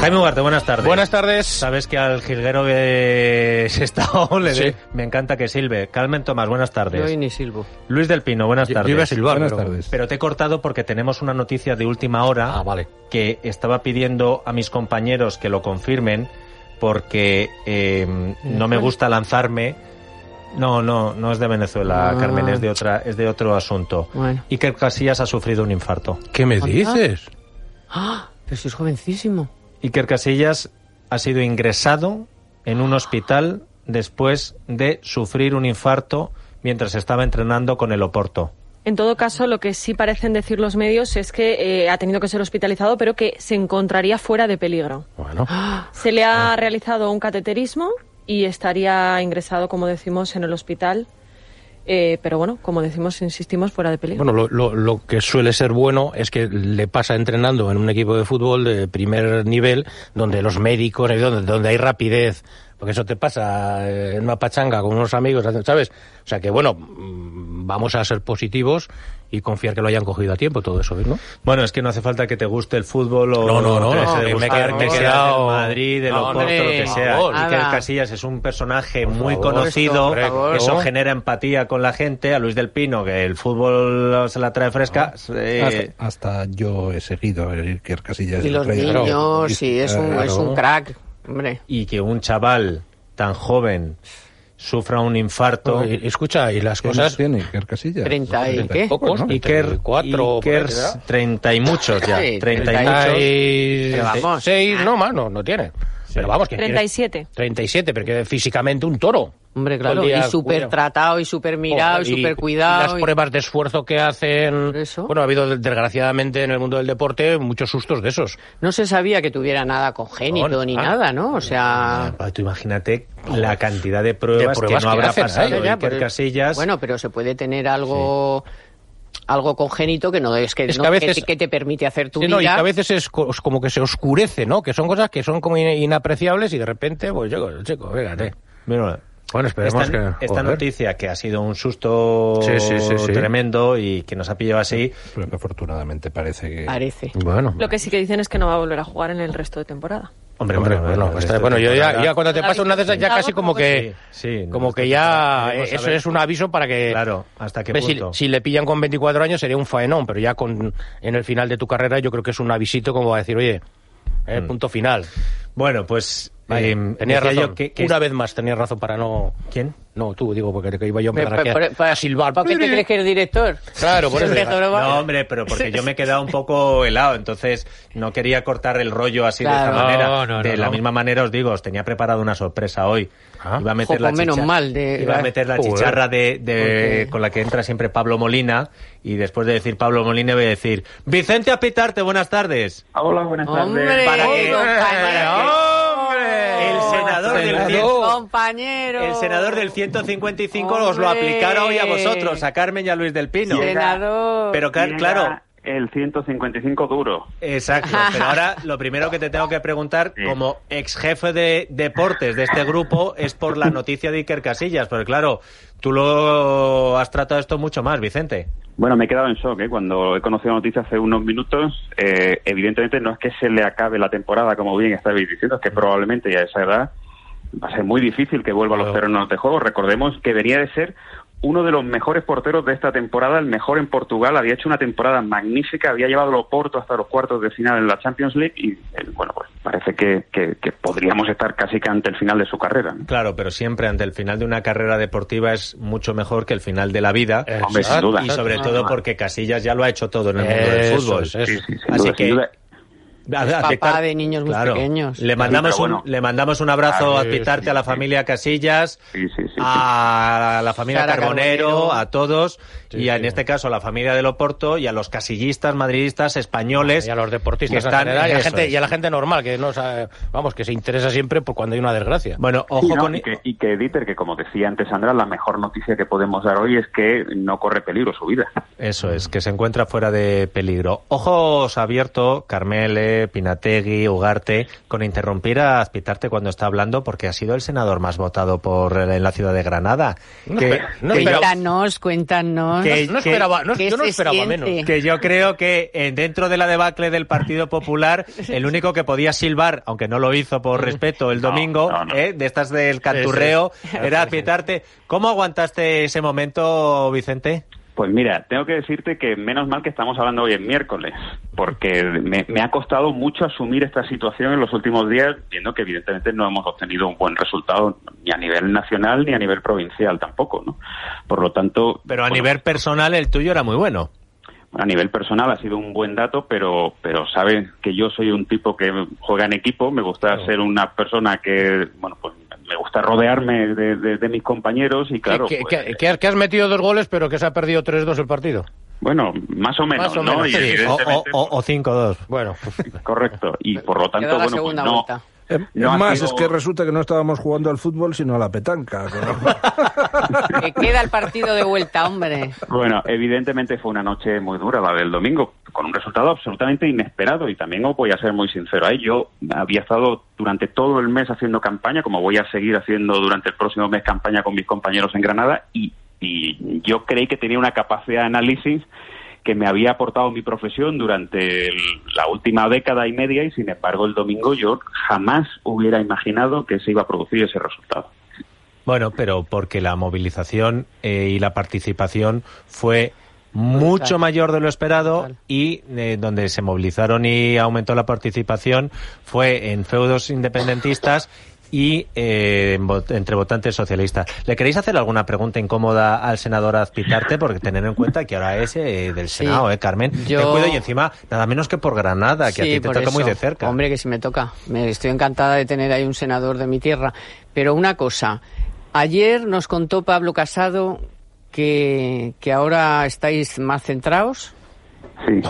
Jaime Ugarte, buenas tardes. Buenas tardes. Sabes que al jilguero que se está le Sí. me encanta que silbe. Carmen Tomás, buenas tardes. Yo hoy ni silbo. Luis del Pino, buenas Yo- yo tardes. iba a silbar, Buenas pero- tardes. Pero te he cortado porque tenemos una noticia de última hora Ah, vale. que estaba pidiendo a mis compañeros que lo confirmen porque eh, no me gusta lanzarme. No, no, no es de Venezuela, Ah. Carmen, es de otra, es de otro asunto. Bueno. Iker Casillas ha sufrido un infarto. ¿Qué me dices? ¡Ah! Pero si es jovencísimo. Iker Casillas ha sido ingresado en un hospital después de sufrir un infarto mientras estaba entrenando con el Oporto. En todo caso, lo que sí parecen decir los medios es que eh, ha tenido que ser hospitalizado, pero que se encontraría fuera de peligro. Bueno, Se le ha realizado un cateterismo y estaría ingresado, como decimos, en el hospital. Eh, pero bueno, como decimos, insistimos, fuera de peligro. bueno lo, lo- lo que suele ser bueno es que le pasa entrenando en un equipo de fútbol de primer nivel, donde los médicos, donde, donde hay rapidez, porque eso te pasa eh, en una pachanga con unos amigos, ¿sabes? O sea que, bueno, mm, vamos a ser positivos y confiar que lo hayan cogido a tiempo, todo eso, ¿no? Bueno, es que no hace falta que te guste el fútbol o No, no, no, no, de me he gustar, quedado- me he Madrid, del No, Oporto, hombre, lo que sea. Iker. Casillas es un personaje Por muy favor, conocido, favor. eso genera empatía con la gente. A Luis del Pino, que el fútbol se la trae fresca. eh, Hasta, hasta yo he seguido el Iker Casillas. Y los niños, Claro. sí, es un, Claro. es un crack. Hombre. y que un chaval tan joven sufra un infarto. Y- escucha, y las ¿Qué cosas... tiene Iker Casillas? 30 y Treinta qué? Pocos, ¿no? Iker, 34, por ahí Iker será. 30 y muchos ya. Sí, 30 y 30 muchos. Treinta Pero y vamos. seis, no más, no, no tiene. Pero vamos, que quiere- 37. 37, pero que físicamente un toro. Hombre, claro. día Y súper tratado y súper mirado y Joder, súper y cuidado. Las y- pruebas de esfuerzo que hacen. Eso. Bueno, ha habido desgraciadamente en el mundo del deporte muchos sustos de esos. No se sabía que tuviera nada congénito No, ni ah. nada, ¿no? O sea... Ah, Tú imagínate la cantidad de pruebas, De pruebas que no que habrá hacen, pasado ¿eh? Ya, ya, Iker pero- Casillas. Bueno, pero se puede tener algo... Algo congénito que no es que, Es no- que a que veces- te, que te permite hacer tu Sí, no, y que vida. a veces es co- como que se oscurece, ¿no? Que son cosas que son como in- inapreciables y de repente, pues chico, chico, fíjate. Mira, Bueno, esperemos esta, que. esta noticia que ha sido un susto Sí, sí, sí, sí. tremendo y que nos ha pillado así. Pero que afortunadamente parece que... Parece. Bueno. Lo que sí que dicen es que no va a volver a jugar en el resto de temporada. Hombre, Hombre, bueno, este está- bueno, yo ya, ya cuando te pasa una de esas, ya casi como que que. Sí, sí, como no, que ya. Eso es un aviso para que. Claro, hasta qué si, le pillan con 24 años sería un faenón, pero ya con en el final de tu carrera yo creo que es un avisito como a decir, oye, eh, Mm. punto final. Bueno, pues Vaya, eh, tenías decía razón. yo que, que- Una vez más tenías razón para no... ¿Quién? No, tú, digo, porque que iba yo a Pero, empezar aquí a- pero- pero- a silbar. ¿Por qué te crees que eres director? Claro, por eso. No, hombre, pero porque yo me he quedado un poco helado, entonces no quería cortar el rollo así de Claro. esta manera. No, no, de no, la no. misma manera os digo, os tenía preparado una sorpresa hoy. Ah. Iba a meter Jo, la menos chicha- mal de- iba a meter la Joder. chicharra de, de- con la que entra siempre Pablo Molina y después de decir Pablo Molina voy a decir Vicente Apitarte, buenas tardes. Hola, buenas ¡Hombre! tardes. Para que- compañero! El senador del Senador. cien- ¡Compañero! El senador del 155 os lo Hombre. aplicara hoy a vosotros, a Carmen y a Luis del Pino. Senador. Pero Llega claro, El 155 duro. Exacto, pero ahora lo primero que te tengo que preguntar, Sí. como ex jefe de deportes de este grupo, es por la noticia de Iker Casillas, porque claro, tú lo has tratado esto mucho más, Vicente. Bueno, me he quedado en shock ¿eh? cuando he conocido la noticia hace unos minutos. eh, evidentemente no es que se le acabe la temporada, como bien estabais diciendo, es que probablemente ya a esa edad va a ser muy difícil que vuelva a los Claro. terrenos de juego. Recordemos que venía de ser uno de los mejores porteros de esta temporada, el mejor en Portugal, había hecho una temporada magnífica, había llevado a Oporto hasta los cuartos de final en la Champions League y, eh, bueno, pues parece que, que- que podríamos estar casi que ante el final de su carrera. ¿no? Claro, pero siempre ante el final de una carrera deportiva es mucho mejor que el final de la vida. Eh, Hombre, sin duda. Y sobre todo porque Casillas ya lo ha hecho todo en el mundo del fútbol. es, eso. Sí, sí, sin Así duda, que a papá de niños muy Claro. pequeños. Le mandamos, Sí, un, le mandamos un abrazo Ah, a Pitarte, sí, a la familia Casillas, Sí, sí, sí, sí. a la familia Sara Carbonero, Carbonero. a todos, Sí, y a- en este caso a la familia del Oporto y a los casillistas madridistas españoles. y a los deportistas que en están- general, y, a la gente, es. y a la gente normal, que no sabe- vamos, que se interesa siempre por cuando hay una desgracia. Bueno, Sí, ojo ¿no? con... y, que, y que Dieter, que como decía antes Sandra, la mejor noticia que podemos dar hoy es que no corre peligro su vida. Eso es, que se encuentra fuera de peligro. Ojos abiertos, Carmele, Pinategui, Ugarte, con interrumpir a Azpitarte cuando está hablando, porque ha sido el senador más votado por en la ciudad de Granada. Que, No, que yo- Cuéntanos, cuéntanos. Que- no esperaba, no, ¿Qué yo no esperaba siente? menos. que yo creo que eh, dentro de la debacle del Partido Popular, el único que podía silbar, aunque no lo hizo por respeto el No, domingo, no, no. eh, de estas del canturreo, Sí, sí. era Azpitarte. ¿Cómo aguantaste ese momento, Vicente? Pues mira, tengo que decirte que menos mal que estamos hablando hoy en miércoles, porque me, me ha costado mucho asumir esta situación en los últimos días, viendo que evidentemente no hemos obtenido un buen resultado ni a nivel nacional ni a nivel provincial tampoco, ¿no? Por lo tanto, Pero a bueno, nivel personal el tuyo era muy bueno. a nivel personal ha sido un buen dato, pero pero saben que yo soy un tipo que juega en equipo, me gusta ser una persona que, bueno, pues gusta rodearme de, de- de mis compañeros y claro, que, pues, que- que has- que has metido dos goles, pero que se ha perdido 3-2 el partido. bueno, más o menos, Más o ¿no? menos, Y sí. O, evidentemente, o- o 5-2. Bueno, correcto, y por lo tanto, bueno, pues no, vuelta. Eh, No más, sido- es que resulta que no estábamos jugando al fútbol, sino a la petanca. Que queda el partido de vuelta, hombre. Bueno, evidentemente fue una noche muy dura la del domingo, con un resultado absolutamente inesperado y también os voy a ser muy sincero. ahí Yo había estado durante todo el mes haciendo campaña, como voy a seguir haciendo durante el próximo mes campaña con mis compañeros en Granada y, y yo creí que tenía una capacidad de análisis que me había aportado mi profesión durante el- la última década y media y sin embargo el domingo yo jamás hubiera imaginado que se iba a producir ese resultado. Bueno, pero porque la movilización eh, y la participación fue mucho mayor de lo esperado y eh, donde se movilizaron y aumentó la participación fue en feudos independentistas y eh, entre votantes socialistas. ¿Le queréis hacer alguna pregunta incómoda al senador Azpitarte? Porque tener en cuenta que ahora es eh, del Sí. Senado, ¿eh, Carmen? Yo- Te cuido y encima nada menos que por Granada, que a Sí, ti te toca muy de cerca. Hombre, que si me toca. Me estoy encantada de tener ahí un senador de mi tierra. Pero una cosa. Ayer nos contó Pablo Casado que, que ahora estáis más centrados Sí.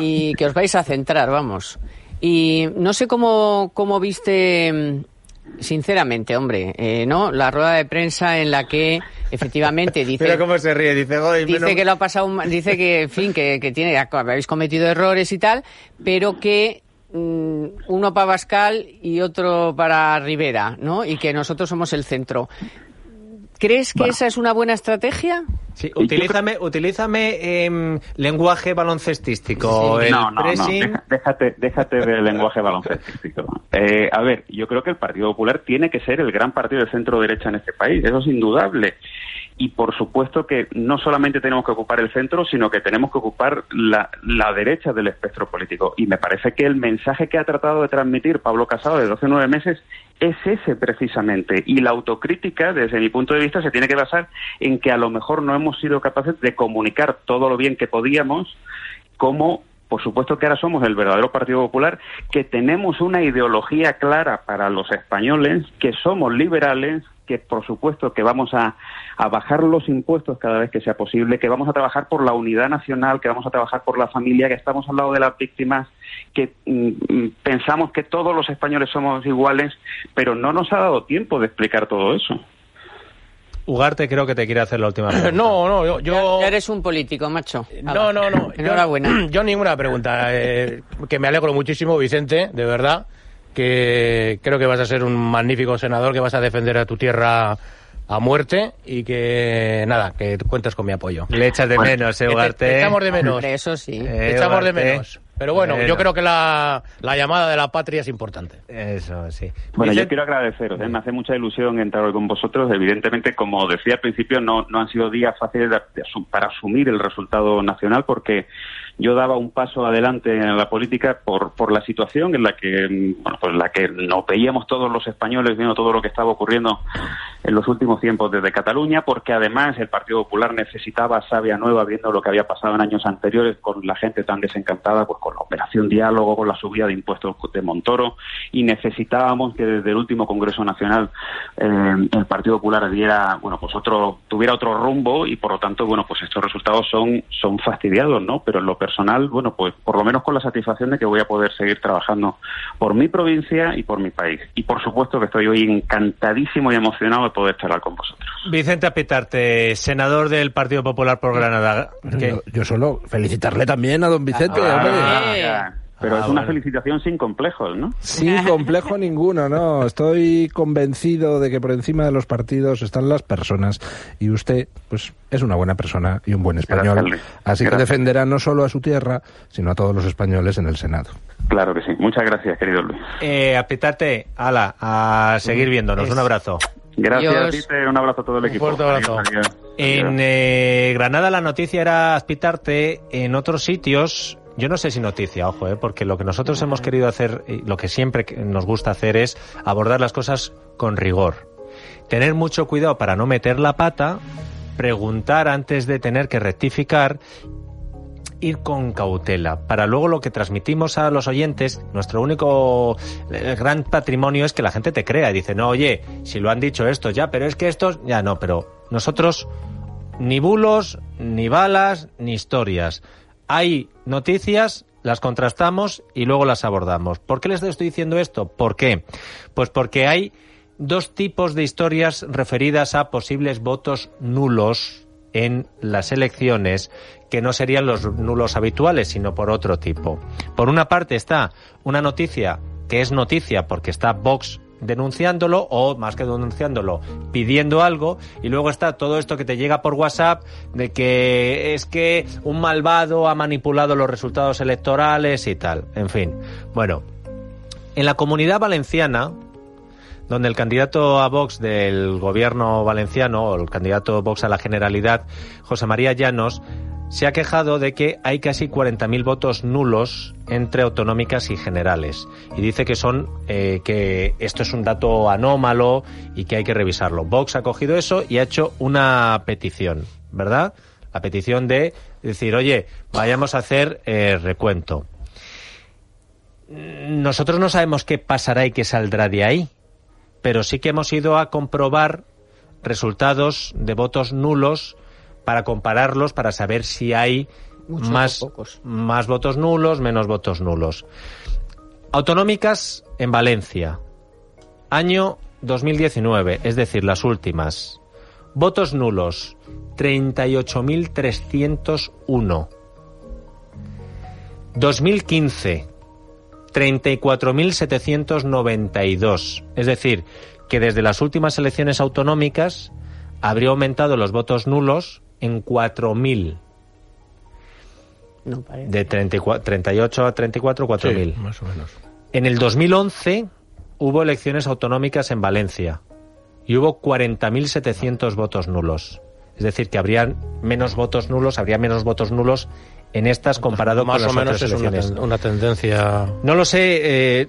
y que os vais a centrar, vamos. Y no sé cómo, cómo viste, sinceramente, hombre, eh, ¿no? La rueda de prensa en la que efectivamente dice... Mira cómo se ríe, dice, "Joder, Dice menos- que lo ha pasado, dice que, en fin, que, que tiene, habéis cometido errores y tal, pero que mm, uno para Bascal y otro para Rivera, ¿no? Y que nosotros somos el centro. ¿Crees que esa es una buena estrategia? Sí, utilízame, utilízame em, lenguaje baloncestístico. Sí. El no, no, no, pressing- déjate, déjate del lenguaje baloncestístico. Eh, a ver, yo creo que el Partido Popular tiene que ser el gran partido de centro derecha en este país, eso es indudable. Y por supuesto que no solamente tenemos que ocupar el centro, sino que tenemos que ocupar la, la derecha del espectro político. Y me parece que el mensaje que ha tratado de transmitir Pablo Casado de 12 o 9 meses es ese precisamente. Y la autocrítica, desde mi punto de vista, se tiene que basar en que a lo mejor no hemos sido capaces de comunicar todo lo bien que podíamos, como por supuesto que ahora somos el verdadero Partido Popular, que tenemos una ideología clara para los españoles, que somos liberales, que por supuesto que vamos a, a bajar los impuestos cada vez que sea posible, que vamos a trabajar por la unidad nacional, que vamos a trabajar por la familia, que estamos al lado de las víctimas, que mm, mm, pensamos que todos los españoles somos iguales, pero no nos ha dado tiempo de explicar todo eso. Ugarte creo que te quiere hacer la última pregunta. no, no, yo... yo- Ya eres un político, macho. No, no, no. Yo- Enhorabuena. Yo, ninguna pregunta. eh, que me alegro muchísimo, Vicente, de verdad. Que creo que vas a ser un magnífico senador, que vas a defender a tu tierra a muerte y que, nada, que cuentas con mi apoyo. Le echas de menos, eh, te- Ugarte. te echamos de menos. Hombre, eso sí. Eh, Te echamos de menos. Pero bueno, Bueno. yo creo que la, la llamada de la patria es importante. Eso, sí. Bueno, yo quiero agradeceros, ¿eh? me hace mucha ilusión entrar hoy con vosotros. Evidentemente, como decía al principio, no, no han sido días fáciles de- de para asumir el resultado nacional porque yo daba un paso adelante en la política por, por la situación en la que, bueno, pues la que nos veíamos todos los españoles viendo todo lo que estaba ocurriendo en los últimos tiempos desde Cataluña, porque además el Partido Popular necesitaba savia nueva viendo lo que había pasado en años anteriores con la gente tan desencantada, pues con la operación diálogo, con la subida de impuestos de Montoro, y necesitábamos que desde el último Congreso Nacional eh, el Partido Popular diera, bueno, pues otro, tuviera otro rumbo y por lo tanto, bueno, pues estos resultados son, son fastidiados, ¿no? Pero en lo personal, bueno, pues por lo menos con la satisfacción de que voy a poder seguir trabajando por mi provincia y por mi país. Y por supuesto que estoy hoy encantadísimo y emocionado de poder charlar con vosotros. Vicente Apitarte, senador del Partido Popular por Granada. que- Yo, yo solo felicitarle también a don Vicente. Ah, hombre. Ah. Pero Ah, es una bueno. felicitación sin complejos, ¿no? Sin complejo ninguno, no. Estoy convencido de que por encima de los partidos están las personas y usted, pues, es una buena persona y un buen español. Gracias. Así que Gracias. defenderá no solo a su tierra, sino a todos los españoles en el Senado. Claro que sí. Muchas gracias, querido Luis. Eh, apretarte, ala, a seguir viéndonos. Un abrazo. Gracias. Peter. Un abrazo a todo el Un equipo. fuerte abrazo. Adiós, adiós. En eh, Granada la noticia era aspitarte, en otros sitios, yo no sé si noticia, ojo, eh, porque lo que nosotros hemos querido hacer, lo que siempre nos gusta hacer es abordar las cosas con rigor. Tener mucho cuidado para no meter la pata, preguntar antes de tener que rectificar ir con cautela. Para luego lo que transmitimos a los oyentes, nuestro único eh, gran patrimonio es que la gente te crea y dice, no, oye, si lo han dicho estos ya, pero es que estos ya no, pero nosotros ni bulos, ni balas, ni historias. Hay noticias, las contrastamos y luego las abordamos. ¿Por qué les estoy diciendo esto? ¿Por qué? Pues porque hay dos tipos de historias referidas a posibles votos nulos en las elecciones que no serían los nulos habituales, sino por otro tipo. Por una parte está una noticia que es noticia porque está Vox denunciándolo o más que denunciándolo pidiendo algo y luego está todo esto que te llega por WhatsApp de que es que un malvado ha manipulado los resultados electorales y tal. En fin, bueno, en la comunidad valenciana donde el candidato a Vox del gobierno valenciano, o el candidato Vox a la Generalidad, José María Llanos, se ha quejado de que hay casi 40.000 votos nulos entre autonómicas y generales. Y dice que son eh, que esto es un dato anómalo y que hay que revisarlo. Vox ha cogido eso y ha hecho una petición, ¿verdad? La petición de decir, oye, vayamos a hacer eh, recuento. Nosotros no sabemos qué pasará y qué saldrá de ahí pero sí que hemos ido a comprobar resultados de votos nulos para compararlos, para saber si hay Muchos más, pocos. más votos nulos, menos votos nulos. Autonómicas en Valencia. Año 2019, es decir, las últimas. Votos nulos, 38.301. 2015, 34.792. Es decir, que desde las últimas elecciones autonómicas habría aumentado los votos nulos en 4.000. No parece. De 34 38 a 34, 4.000. Sí, más o menos. En el 2011 hubo elecciones autonómicas en Valencia y hubo 40.700 votos nulos. Es decir, que habrían menos votos nulos, habría menos votos nulos en estas comparado más con o las menos otras es una, elecciones. ten- una tendencia No lo sé. eh,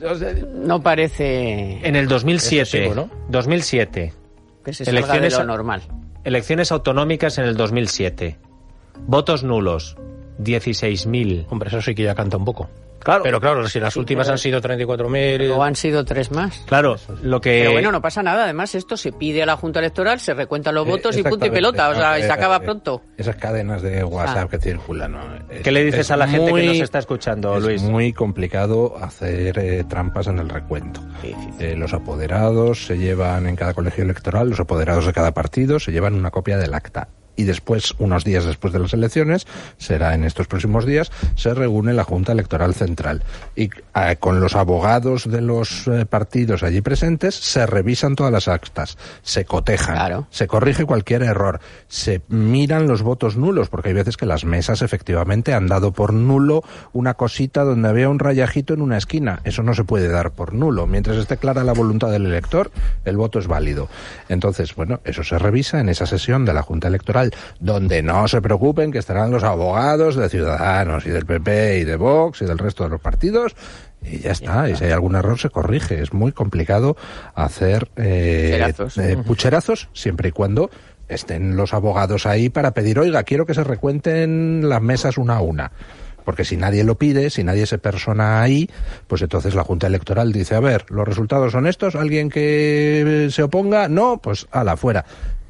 No parece en el 2007, Excesivo, ¿no? 2007, que se salga de elecciones lo normal. Elecciones autonómicas en el 2007. Votos nulos, 16.000. hombre eso sí que ya canta un poco Claro, pero claro si las últimas pero- han sido 34.000 O han sido tres más. claro, lo que Pero bueno, no pasa nada. Además, esto se pide a la Junta Electoral, se recuentan los Eh, votos y punto y pelota. O sea, y se Eh, acaba eh, pronto. Esas cadenas de WhatsApp Ah. que circulan. ¿no? Es- ¿Qué le dices es a la gente que nos está escuchando, es Luis? muy complicado hacer eh, trampas en el recuento. Eh, los apoderados se llevan en cada colegio electoral, los apoderados de cada partido se llevan una copia del acta. Y después, unos días después de las elecciones, será en estos próximos días, se reúne la Junta Electoral Central. Y eh, con los abogados de los eh, partidos allí presentes, se revisan todas las actas, se cotejan, Claro. se corrige cualquier error, se miran los votos nulos, porque hay veces que las mesas efectivamente han dado por nulo una cosita donde había un rayajito en una esquina. Eso no se puede dar por nulo. Mientras esté clara la voluntad del elector, el voto es válido. Entonces, bueno, eso se revisa en esa sesión de la Junta Electoral, donde no se preocupen que estarán los abogados de Ciudadanos y del PP y de Vox y del resto de los partidos. Y ya está, y si hay algún error se corrige. Es muy complicado hacer eh, Pucherazos. eh, pucherazos siempre y cuando estén los abogados ahí para pedir, oiga, quiero que se recuenten las mesas una a una. Porque si nadie lo pide, si nadie se persona ahí, pues entonces la Junta Electoral dice, a ver, los resultados son estos, alguien que se oponga, no, pues a la fuera.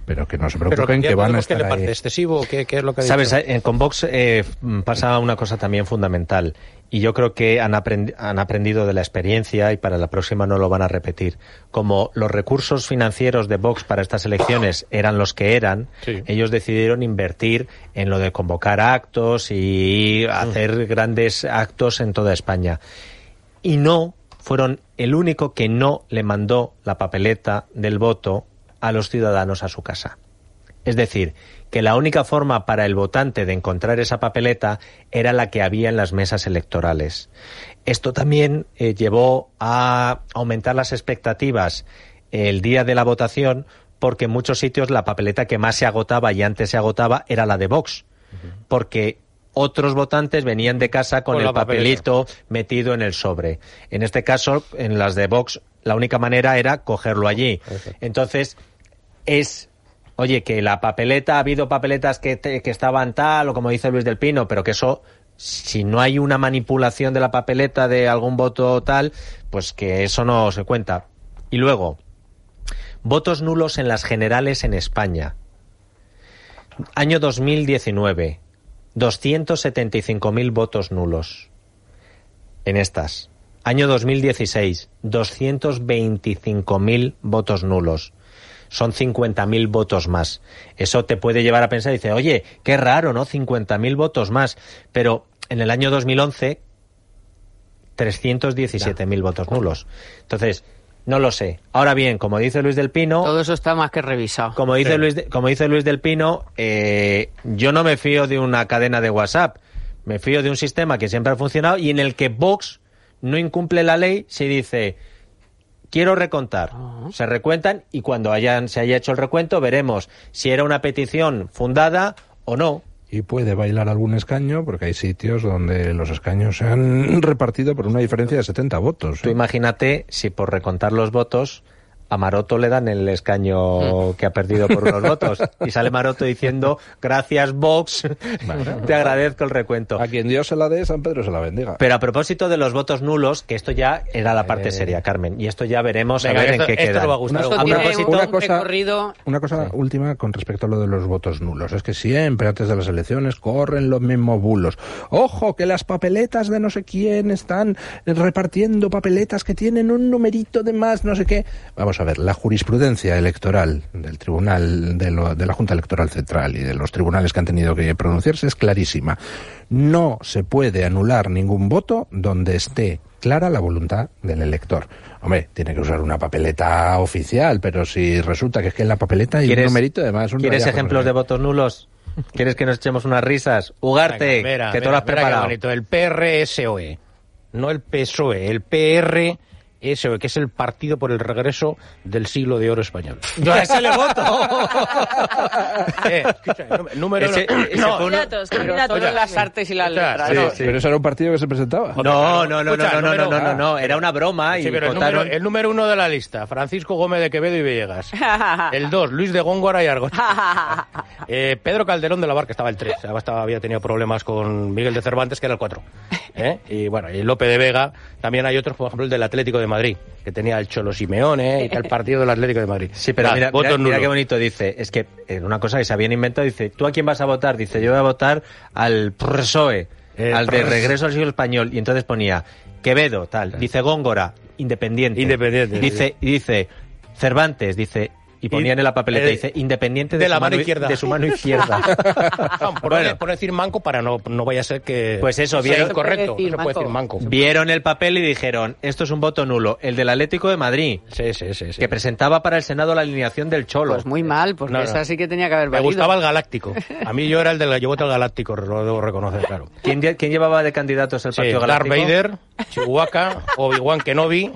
Pero que no se Pero preocupen ¿qué que van a podemos- ¿qué estar le parece ahí. excesivo? ¿Qué, qué es lo que ha Sabes, dicho? eh, con Vox eh, mm, pasa una cosa también fundamental y yo creo que han, aprendi- han aprendido de la experiencia y para la próxima no lo van a repetir. Como los recursos financieros de Vox para estas elecciones eran los que eran, Sí. ellos decidieron invertir en lo de convocar actos y hacer grandes actos en toda España. Y no fueron el único que no le mandó la papeleta del voto a los ciudadanos a su casa. Es decir, que la única forma para el votante de encontrar esa papeleta era la que había en las mesas electorales. Esto también eh, llevó a aumentar las expectativas el día de la votación porque en muchos sitios la papeleta que más se agotaba y antes se agotaba era la de Vox. Porque otros votantes venían de casa con, Con el papeleta. papelito metido en el sobre. En este caso, en las de Vox, la única manera era cogerlo allí. Entonces, es, oye, que la papeleta, ha habido papeletas que, te- que estaban tal, o como dice Luis del Pino, pero que eso, si no hay una manipulación de la papeleta de algún voto tal, pues que eso no se cuenta. Y luego, votos nulos en las generales en España. Año 2019, 275.000 votos nulos en estas. Año 2016, 225.000 votos nulos. Son 50.000 votos más. Eso te puede llevar a pensar, dice, oye, qué raro, ¿no? 50.000 votos más. Pero en el año 2011, 317.000 votos nulos. Entonces, no lo sé. Ahora bien, como dice Luis del Pino, Todo eso está más que revisado. como dice, Luis, de- como dice Luis del Pino, eh, yo no me fío de una cadena de WhatsApp. Me fío de un sistema que siempre ha funcionado y en el que Vox no incumple la ley si dice quiero recontar. Se recuentan y cuando hayan, se haya hecho el recuento veremos si era una petición fundada o no. Y puede bailar algún escaño, porque hay sitios donde los escaños se han repartido por una diferencia de 70 votos. Tú ¿eh? imagínate si por recontar los votos a Maroto le dan el escaño que ha perdido por unos votos. Y sale Maroto diciendo, gracias Vox, te agradezco el recuento. A quien Dios se la dé, San Pedro se la bendiga. Pero a propósito de los votos nulos, que esto ya era la parte seria, Carmen, y esto ya veremos Venga, a ver esto- en qué esto queda. le va a gustar. Esto A tiene propósito- un una cosa- recorrido Una cosa última con respecto a lo de los votos nulos. Es que siempre antes de las elecciones corren los mismos bulos. Ojo, que las papeletas de no sé quién están repartiendo papeletas que tienen un numerito de más, no sé qué. Vamos a ver, la jurisprudencia electoral del Tribunal, de, lo- de la Junta Electoral Central y de los tribunales que han tenido que pronunciarse es clarísima. No se puede anular ningún voto donde esté clara la voluntad del elector. Hombre, tiene que usar una papeleta oficial, pero si resulta que es que en la papeleta hay un ¿Quieres- numerito, además un ¿Quieres ejemplos de votos nulos? ¿Quieres que nos echemos unas risas? Ugarte, Venga, mira, que tú mira, lo has mira qué preparado. bonito. El PRSOE, no el PSOE, el PRSOE, E, que es el Partido por el Regreso del Siglo de Oro Español. Yo a ese le voto. Eh, número- Ese- uno- ese no, Candidatos, Pero candidatos. solo las artes y las letras. sí, ¿no? sí. Pero eso era un partido que se presentaba. No, no, no, no, Escucha, no, no, no, número- no, no, no, era una broma y Sí, pero el número, el número uno de la lista, Francisco Gómez de Quevedo y Villegas. El dos, Luis de Góngora y Argote. Eh, Pedro Calderón de la Barca estaba el tres. Estaba- había tenido problemas con Miguel de Cervantes, que era el cuatro. ¿Eh? Y bueno, y Lope de Vega. También hay otros, por ejemplo, el del Atlético de Madrid, que tenía el Cholo Simeone y tal partido del Atlético de Madrid. Sí, pero mira, mira, mira qué bonito dice. Es que eh, una cosa que se habían inventado, dice, ¿tú a quién vas a votar? Dice, yo voy a votar al PSOE, al de PRS. Regreso al Siglo Español. Y entonces ponía Quevedo, tal. Dice Góngora, independiente. Independiente, Dice, y dice Cervantes, dice... Y ponían en la papeleta, eh, dice, independiente de, de su la mano i- izquierda. De su mano izquierda. por, Bueno. por decir manco para no, no vaya a ser que Pues eso, vieron- incorrecto. No se puede decir manco. Vieron el papel y dijeron, esto es un voto nulo. El del Atlético de Madrid, Sí, sí, sí. sí. que presentaba para el Senado la alineación del Cholo. Pues muy mal, porque No, no. esa sí que tenía que haber Me valido. gustaba el Galáctico. A mí yo era el del yo voto al Galáctico, lo debo reconocer, claro. ¿Quién, quién llevaba de candidatos el Sí, Partido Darth Galáctico? Vader, Chihuahua, Obi-Wan Kenobi.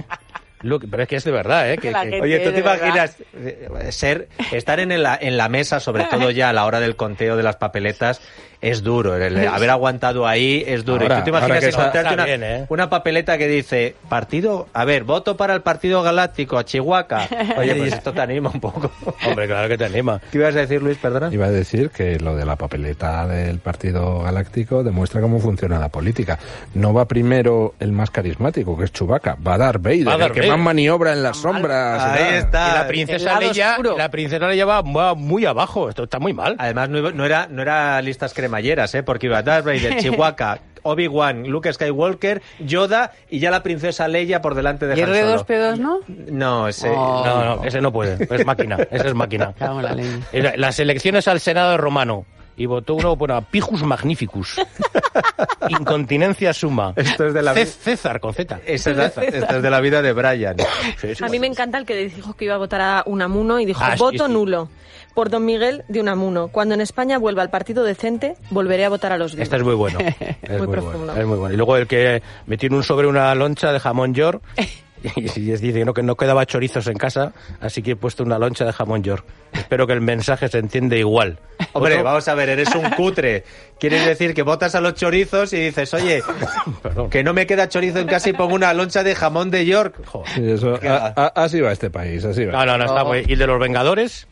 Luke, pero es que es de verdad, ¿eh? Que, Oye, ¿tú te verdad. imaginas eh, ser, estar en la, en la mesa, sobre todo ya a la hora del conteo de las papeletas, es duro. El, el haber aguantado ahí es duro. Ahora- y tú te imaginas encontrarte está una, bien, ¿eh? una papeleta que dice, partido, a ver, voto para el Partido Galáctico, a Chihuahua. Oye, pues esto te anima un poco. Hombre, claro que te anima. ¿Qué ibas a decir, Luis? Perdona. Iba a decir que lo de la papeleta del Partido Galáctico demuestra cómo funciona la política. No va primero el más carismático, que es Chewbacca, va Darth Vader, Va el Darth que Vader. Maniobra en las sombras. Ahí está. Y la princesa Leia, la princesa Leia va, va muy abajo. Esto está muy mal. Además, no, era, no era listas cremalleras, ¿eh? porque iba Darth Vader, Chihuahua, Obi-Wan, Luke Skywalker, Yoda y ya la princesa Leia por delante de ¿Y Han Solo. R2P2 no? No, ese... Oh. No, no, ese no puede. Es máquina. Ese es máquina. Las elecciones al Senado romano. Y votó uno, bueno, a Pijus Magnificus. Incontinencia suma. Esto es de la- Cé- César, con Z. Es esto es de la vida de Brian. Sí, sí. A mí me encanta el que dijo que iba a votar a Unamuno y dijo Ah, voto sí. nulo por Don Miguel de Unamuno. Cuando en España vuelva al partido decente, volveré a votar a los vivos. Este es muy bueno. Es Muy muy, profundo. bueno. Es muy bueno. Y luego el que metió en un sobre una loncha de jamón york y, y dice que no, que no quedaba chorizos en casa, así que he puesto una loncha de jamón york. Espero que el mensaje se entiende igual. Hombre, Otro- vamos a ver, eres un cutre. Quieres decir que votas a los chorizos y dices, oye, Perdón. que no me queda chorizo en casa y pongo una loncha de jamón de York. Joder. Sí, eso- a- a- así va este país, así va. No, no, no, está Oh. muy... ¿Y el de los Vengadores?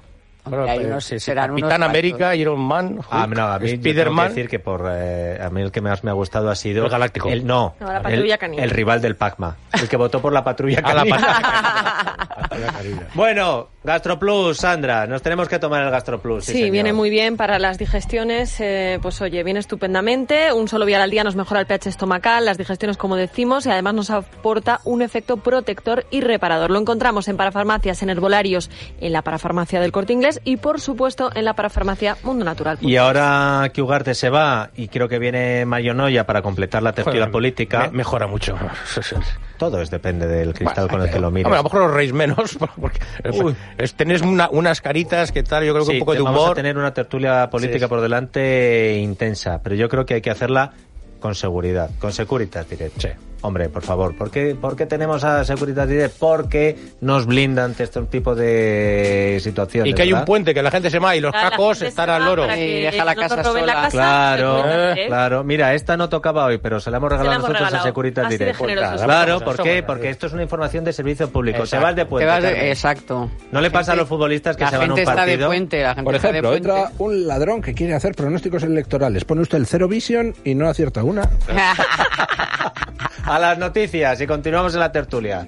Bueno, hay unos- sí, sí, serán unos Capitán cuantos. América, Iron Man, Ah, Hulk, no, a mí Spider-Man. decir que por eh, a mí el que más me ha gustado ha sido El Galáctico. El, no, No, la Patrulla el, Canina. el rival del Pacma, el que votó por la patrulla A la canina. Bueno, GastroPlus, Sandra, nos tenemos que tomar el GastroPlus. Sí, señor. viene muy bien para las digestiones. eh, pues oye, viene estupendamente. Un solo vial al día nos mejora el pH estomacal, las digestiones, como decimos, y además nos aporta un efecto protector y reparador. Lo encontramos en parafarmacias, en herbolarios, en la parafarmacia del Corte Inglés y, por supuesto, en la parafarmacia Mundo Natural. Y ahora que Ugarte se va y creo que viene Mario Noya para completar la tertulia Joder, política, me- mejora mucho. todo es depende del cristal Bueno, con el que lo mires. Hombre, a lo mejor os reís menos, porque es- tenéis una- unas caritas que tal, yo creo que Sí, un poco de vamos humor. a tener una tertulia política Sí, por delante intensa, pero yo creo que hay que hacerla con seguridad, con Securitas Direct. Hombre, por favor, ¿por qué, por qué tenemos a Securitas Direct? Porque nos blinda ante este tipo de situaciones. Y que hay un puente, que la gente se va y los La cacos están se al va loro. que deja la casa la sola. casa, Claro, claro. Mira, esta no tocaba hoy, pero se la hemos regalado Se la hemos nosotros a regalado. Securitas Así de Direct. Pues. Claro, ¿por qué? Porque esto es una información de servicio público. Exacto. Te vas de Te puente. vas de- Carmen. exacto. No le pasa a los futbolistas que la se van a un gente está de partido. puente, la gente Por está de ejemplo, puente. entra un ladrón que quiere hacer pronósticos electorales. Pone usted el Cero Vision y no acierta una. A las noticias y continuamos en la tertulia.